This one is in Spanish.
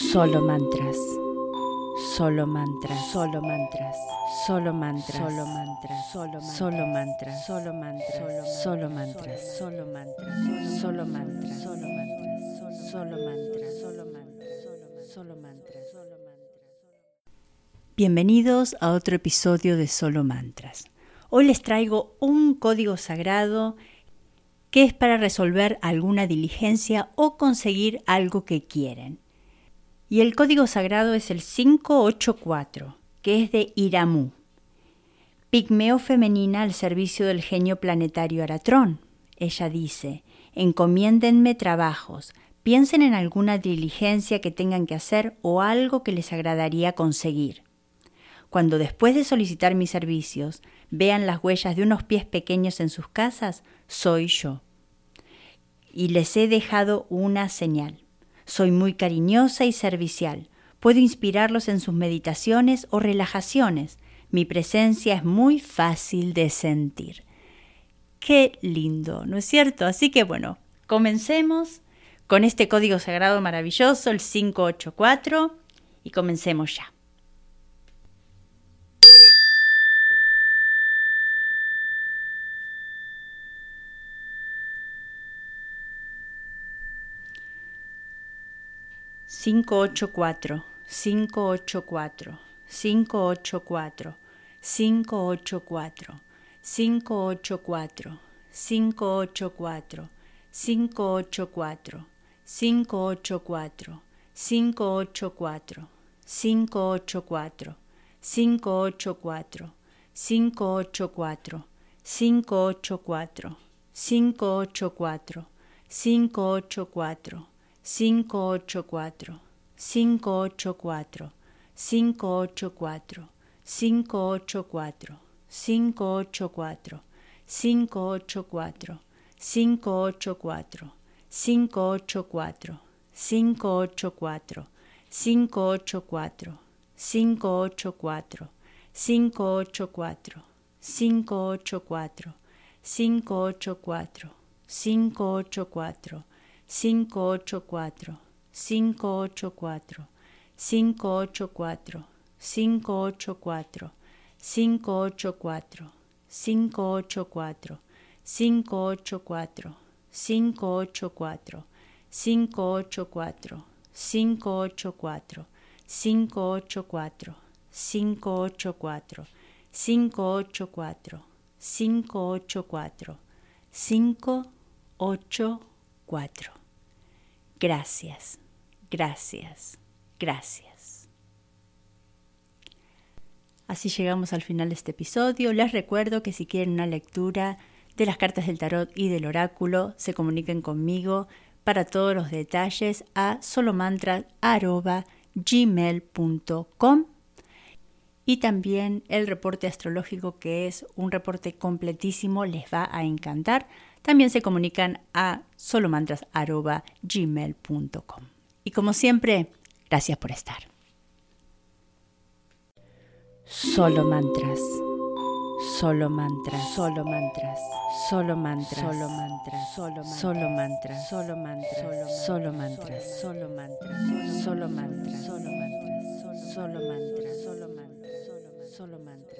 Solo mantras. Solo mantras. Solo mantras. Solo mantras. Solo mantras. Solo mantras. Solo mantras. Solo mantras. Solo mantras. Solo mantras. Solo mantras. Solo mantras. Solo mantras. Solo mantras. Bienvenidos a otro episodio de Solo Mantras. Hoy les traigo un código sagrado que es para resolver alguna diligencia o conseguir algo que quieren. Y el código sagrado es el 584, que es de Iramu, pigmeo femenina al servicio del genio planetario Aratrón. Ella dice, encomiéndenme trabajos, piensen en alguna diligencia que tengan que hacer o algo que les agradaría conseguir. Cuando después de solicitar mis servicios vean las huellas de unos pies pequeños en sus casas, soy yo. Y les he dejado una señal. Soy muy cariñosa y servicial. Puedo inspirarlos en sus meditaciones o relajaciones. Mi presencia es muy fácil de sentir. Qué lindo, ¿no es cierto? Así que bueno, comencemos con este código sagrado maravilloso, el 584, y comencemos ya. 584, 584, 584, 584, 584, 584, 584, 584, 584, 584, 584, 584, 584, 584, 584, 584, 584, 584, 584, 584, 584, 584, 584, 584, 584, 584, 584, 584, 584, 584, 584, 584, 584, 584, 584, 584, 584, 584, 584, 584, 584, 584, 584, 584, 584. Gracias, gracias, gracias. Así llegamos al final de este episodio. Les recuerdo que si quieren una lectura de las cartas del tarot y del oráculo, se comuniquen conmigo para todos los detalles a solomantra.gmail.com y también el reporte astrológico que es un reporte completísimo, les va a encantar. También se comunican a solomantras.gmail.com. Y como siempre, gracias por estar. Solo mantras. Solo mantras, solo mantras, solo mantras, solo mantras, solo mantras, solo mantras, solo mantras, solo mantras, solo mantras, solo mantras, solo mantras, solo mantras solo mantra.